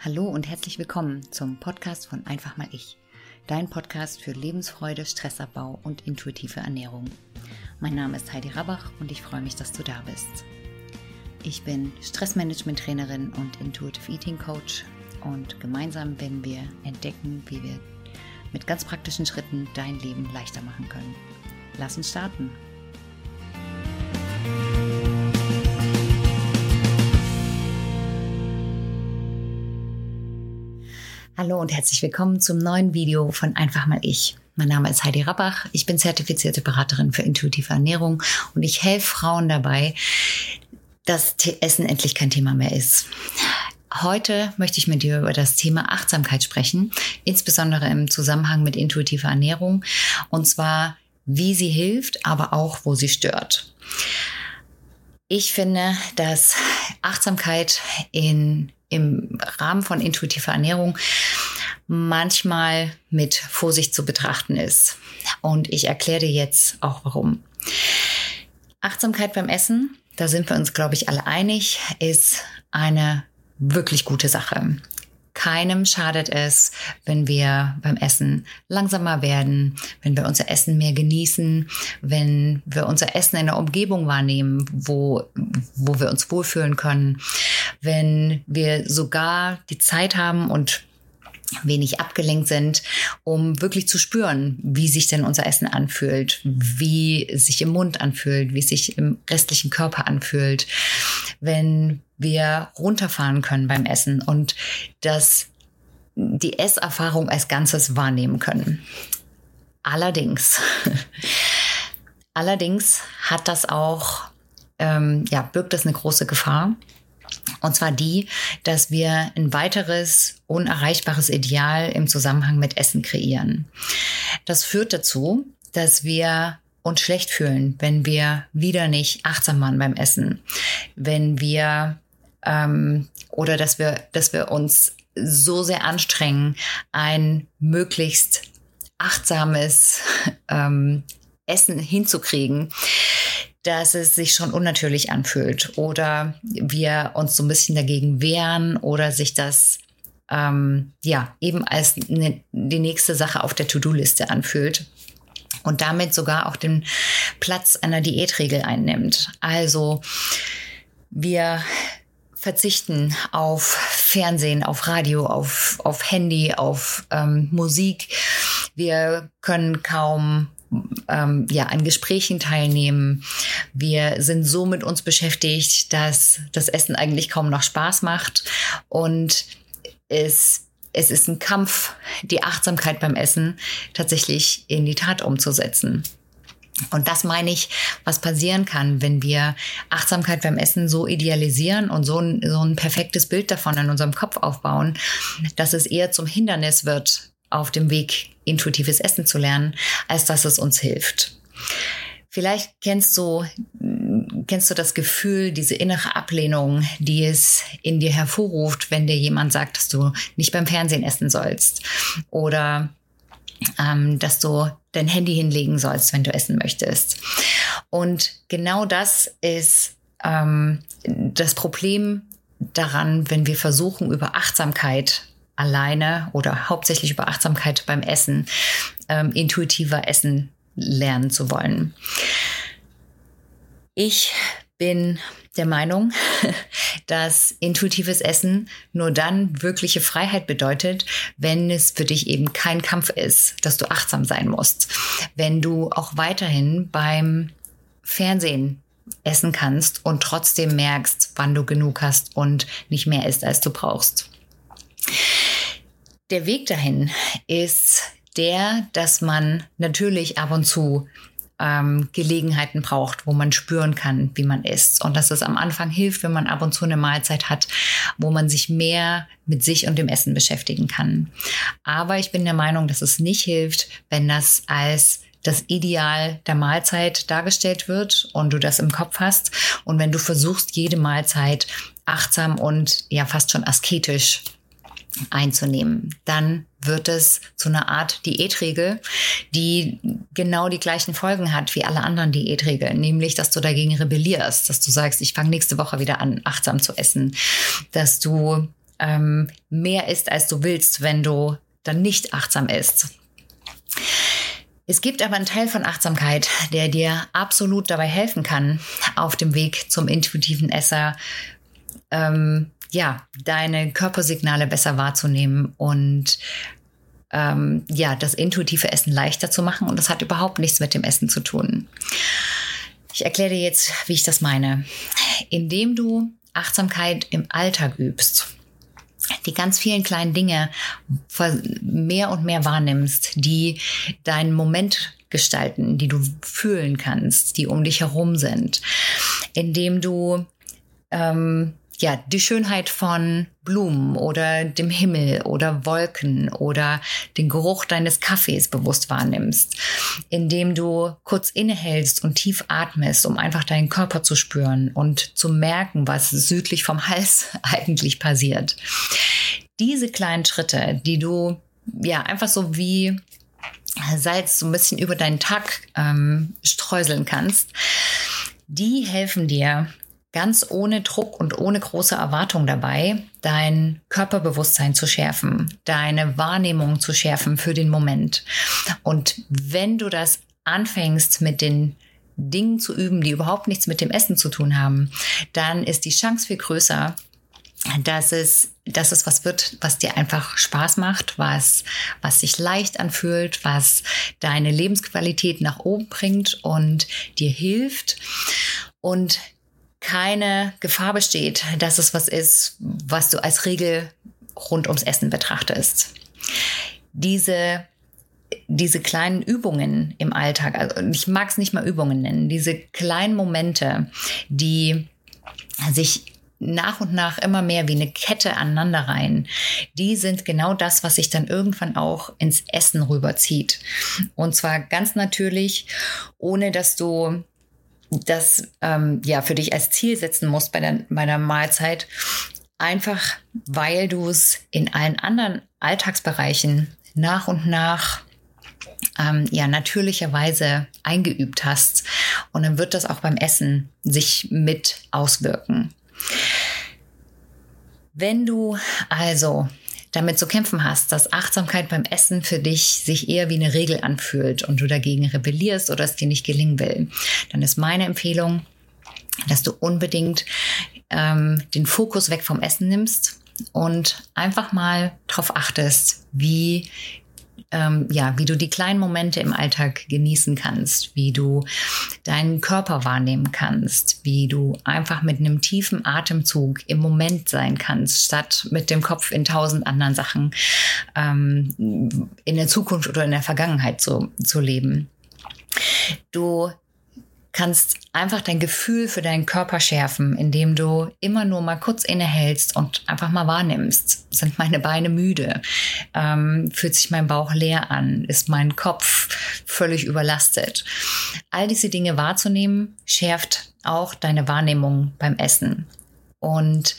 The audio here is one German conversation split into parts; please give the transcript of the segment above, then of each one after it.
Hallo und herzlich willkommen zum Podcast von Einfach mal ich. Dein Podcast für Lebensfreude, Stressabbau und intuitive Ernährung. Mein Name ist Heidi Rabach und ich freue mich, dass du da bist. Ich bin Stressmanagement-Trainerin und Intuitive Eating Coach und gemeinsam werden wir entdecken, wie wir mit ganz praktischen Schritten dein Leben leichter machen können. Lass uns starten. Hallo und herzlich willkommen zum neuen Video von Einfach mal ich. Mein Name ist Heidi Rabbach. Ich bin zertifizierte Beraterin für intuitive Ernährung und ich helfe Frauen dabei, dass Essen endlich kein Thema mehr ist. Heute möchte ich mit dir über das Thema Achtsamkeit sprechen, insbesondere im Zusammenhang mit intuitiver Ernährung und zwar, wie sie hilft, aber auch, wo sie stört. Ich finde, dass Achtsamkeit in im Rahmen von intuitiver Ernährung manchmal mit Vorsicht zu betrachten ist. Und ich erkläre dir jetzt auch warum. Achtsamkeit beim Essen, da sind wir uns, glaube ich, alle einig, ist eine wirklich gute Sache. Keinem schadet es, wenn wir beim Essen langsamer werden, wenn wir unser Essen mehr genießen, wenn wir unser Essen in der Umgebung wahrnehmen, wo, wo wir uns wohlfühlen können, wenn wir sogar die Zeit haben und wenig abgelenkt sind, um wirklich zu spüren, wie sich denn unser Essen anfühlt, wie sich im Mund anfühlt, wie sich im restlichen Körper anfühlt, wenn wir runterfahren können beim Essen und dass die Esserfahrung als Ganzes wahrnehmen können. Allerdings, allerdings hat das auch, ähm, ja, birgt das eine große Gefahr. Und zwar die, dass wir ein weiteres unerreichbares Ideal im Zusammenhang mit Essen kreieren. Das führt dazu, dass wir uns schlecht fühlen, wenn wir wieder nicht achtsam waren beim Essen, wenn wir ähm, oder dass wir, dass wir uns so sehr anstrengen, ein möglichst achtsames ähm, Essen hinzukriegen, dass es sich schon unnatürlich anfühlt oder wir uns so ein bisschen dagegen wehren oder sich das ähm, ja eben als ne, die nächste Sache auf der To-Do-Liste anfühlt und damit sogar auch den Platz einer Diätregel einnimmt. Also wir verzichten auf Fernsehen, auf Radio, auf, auf Handy, auf ähm, Musik. Wir können kaum ähm, ja, an Gesprächen teilnehmen. Wir sind so mit uns beschäftigt, dass das Essen eigentlich kaum noch Spaß macht. Und es, es ist ein Kampf, die Achtsamkeit beim Essen tatsächlich in die Tat umzusetzen. Und das meine ich, was passieren kann, wenn wir Achtsamkeit beim Essen so idealisieren und so ein, so ein perfektes Bild davon in unserem Kopf aufbauen, dass es eher zum Hindernis wird, auf dem Weg intuitives Essen zu lernen, als dass es uns hilft. Vielleicht kennst du, kennst du das Gefühl, diese innere Ablehnung, die es in dir hervorruft, wenn dir jemand sagt, dass du nicht beim Fernsehen essen sollst oder ähm, dass du dein Handy hinlegen sollst, wenn du essen möchtest. Und genau das ist ähm, das Problem daran, wenn wir versuchen, über Achtsamkeit alleine oder hauptsächlich über Achtsamkeit beim Essen ähm, intuitiver Essen lernen zu wollen. Ich bin der Meinung, dass intuitives Essen nur dann wirkliche Freiheit bedeutet, wenn es für dich eben kein Kampf ist, dass du achtsam sein musst. Wenn du auch weiterhin beim Fernsehen essen kannst und trotzdem merkst, wann du genug hast und nicht mehr isst, als du brauchst. Der Weg dahin ist der, dass man natürlich ab und zu ähm, Gelegenheiten braucht, wo man spüren kann, wie man isst. Und dass es am Anfang hilft, wenn man ab und zu eine Mahlzeit hat, wo man sich mehr mit sich und dem Essen beschäftigen kann. Aber ich bin der Meinung, dass es nicht hilft, wenn das als das Ideal der Mahlzeit dargestellt wird und du das im Kopf hast. Und wenn du versuchst, jede Mahlzeit achtsam und ja fast schon asketisch einzunehmen, dann wird es zu einer Art Diätregel, die genau die gleichen Folgen hat wie alle anderen Diätregeln, nämlich dass du dagegen rebellierst, dass du sagst, ich fange nächste Woche wieder an, achtsam zu essen, dass du ähm, mehr isst, als du willst, wenn du dann nicht achtsam isst. Es gibt aber einen Teil von Achtsamkeit, der dir absolut dabei helfen kann, auf dem Weg zum intuitiven Esser, ähm, ja, deine Körpersignale besser wahrzunehmen und ähm, ja, das intuitive Essen leichter zu machen. Und das hat überhaupt nichts mit dem Essen zu tun. Ich erkläre dir jetzt, wie ich das meine. Indem du Achtsamkeit im Alltag übst, die ganz vielen kleinen Dinge mehr und mehr wahrnimmst, die deinen Moment gestalten, die du fühlen kannst, die um dich herum sind, indem du ähm, ja, die Schönheit von Blumen oder dem Himmel oder Wolken oder den Geruch deines Kaffees bewusst wahrnimmst, indem du kurz innehältst und tief atmest, um einfach deinen Körper zu spüren und zu merken, was südlich vom Hals eigentlich passiert. Diese kleinen Schritte, die du ja einfach so wie Salz so ein bisschen über deinen Tag ähm, streuseln kannst, die helfen dir, ganz ohne Druck und ohne große Erwartung dabei, dein Körperbewusstsein zu schärfen, deine Wahrnehmung zu schärfen für den Moment. Und wenn du das anfängst mit den Dingen zu üben, die überhaupt nichts mit dem Essen zu tun haben, dann ist die Chance viel größer, dass es, dass es was wird, was dir einfach Spaß macht, was, was sich leicht anfühlt, was deine Lebensqualität nach oben bringt und dir hilft. Und keine Gefahr besteht, dass es was ist, was du als Regel rund ums Essen betrachtest. Diese diese kleinen Übungen im Alltag, also ich mag es nicht mal Übungen nennen, diese kleinen Momente, die sich nach und nach immer mehr wie eine Kette aneinander rein, die sind genau das, was sich dann irgendwann auch ins Essen rüberzieht. Und zwar ganz natürlich, ohne dass du das ähm, ja für dich als Ziel setzen musst bei der, bei der Mahlzeit, einfach weil du es in allen anderen Alltagsbereichen nach und nach ähm, ja natürlicherweise eingeübt hast. Und dann wird das auch beim Essen sich mit auswirken. Wenn du also damit zu kämpfen hast, dass Achtsamkeit beim Essen für dich sich eher wie eine Regel anfühlt und du dagegen rebellierst oder es dir nicht gelingen will, dann ist meine Empfehlung, dass du unbedingt ähm, den Fokus weg vom Essen nimmst und einfach mal darauf achtest, wie ähm, ja, wie du die kleinen Momente im Alltag genießen kannst, wie du deinen Körper wahrnehmen kannst, wie du einfach mit einem tiefen Atemzug im Moment sein kannst, statt mit dem Kopf in tausend anderen Sachen ähm, in der Zukunft oder in der Vergangenheit zu, zu leben. Du kannst einfach dein Gefühl für deinen Körper schärfen, indem du immer nur mal kurz innehältst und einfach mal wahrnimmst. Sind meine Beine müde? Ähm, fühlt sich mein Bauch leer an? Ist mein Kopf völlig überlastet? All diese Dinge wahrzunehmen, schärft auch deine Wahrnehmung beim Essen. Und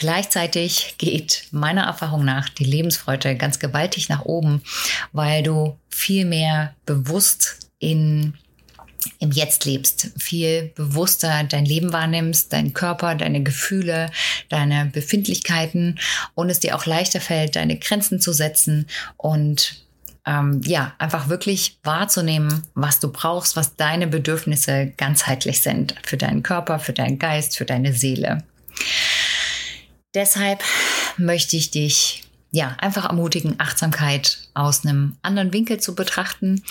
Gleichzeitig geht meiner Erfahrung nach die Lebensfreude ganz gewaltig nach oben, weil du viel mehr bewusst in im Jetzt lebst, viel bewusster dein Leben wahrnimmst, deinen Körper, deine Gefühle, deine Befindlichkeiten und es dir auch leichter fällt, deine Grenzen zu setzen und ähm, ja, einfach wirklich wahrzunehmen, was du brauchst, was deine Bedürfnisse ganzheitlich sind für deinen Körper, für deinen Geist, für deine Seele. Deshalb möchte ich dich ja, einfach ermutigen, Achtsamkeit aus einem anderen Winkel zu betrachten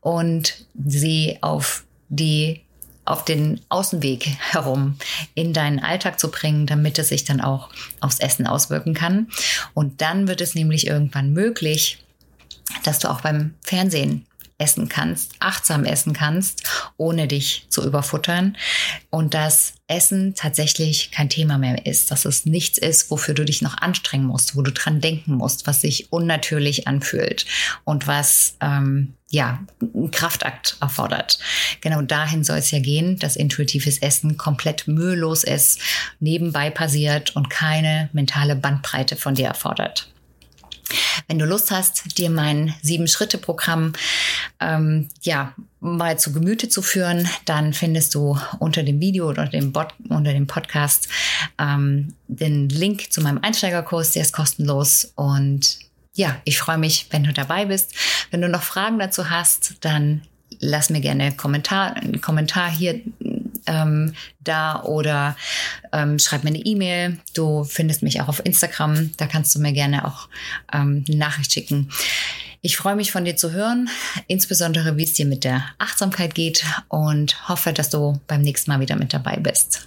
und sie auf die auf den Außenweg herum in deinen Alltag zu bringen, damit es sich dann auch aufs Essen auswirken kann. Und dann wird es nämlich irgendwann möglich, dass du auch beim Fernsehen essen kannst, achtsam essen kannst, ohne dich zu überfuttern und dass Essen tatsächlich kein Thema mehr ist, dass es nichts ist, wofür du dich noch anstrengen musst, wo du dran denken musst, was sich unnatürlich anfühlt und was ähm, ja einen Kraftakt erfordert. Genau dahin soll es ja gehen, dass intuitives Essen komplett mühelos ist, nebenbei passiert und keine mentale Bandbreite von dir erfordert. Wenn du Lust hast, dir mein Sieben-Schritte-Programm ähm, ja, mal zu Gemüte zu führen, dann findest du unter dem Video oder dem Bot, unter dem Podcast ähm, den Link zu meinem Einsteigerkurs, der ist kostenlos und ja, ich freue mich, wenn du dabei bist. Wenn du noch Fragen dazu hast, dann lass mir gerne einen Kommentar, einen Kommentar hier ähm, da oder ähm, schreib mir eine E-Mail. Du findest mich auch auf Instagram. Da kannst du mir gerne auch ähm, eine Nachricht schicken. Ich freue mich von dir zu hören, insbesondere wie es dir mit der Achtsamkeit geht und hoffe, dass du beim nächsten Mal wieder mit dabei bist.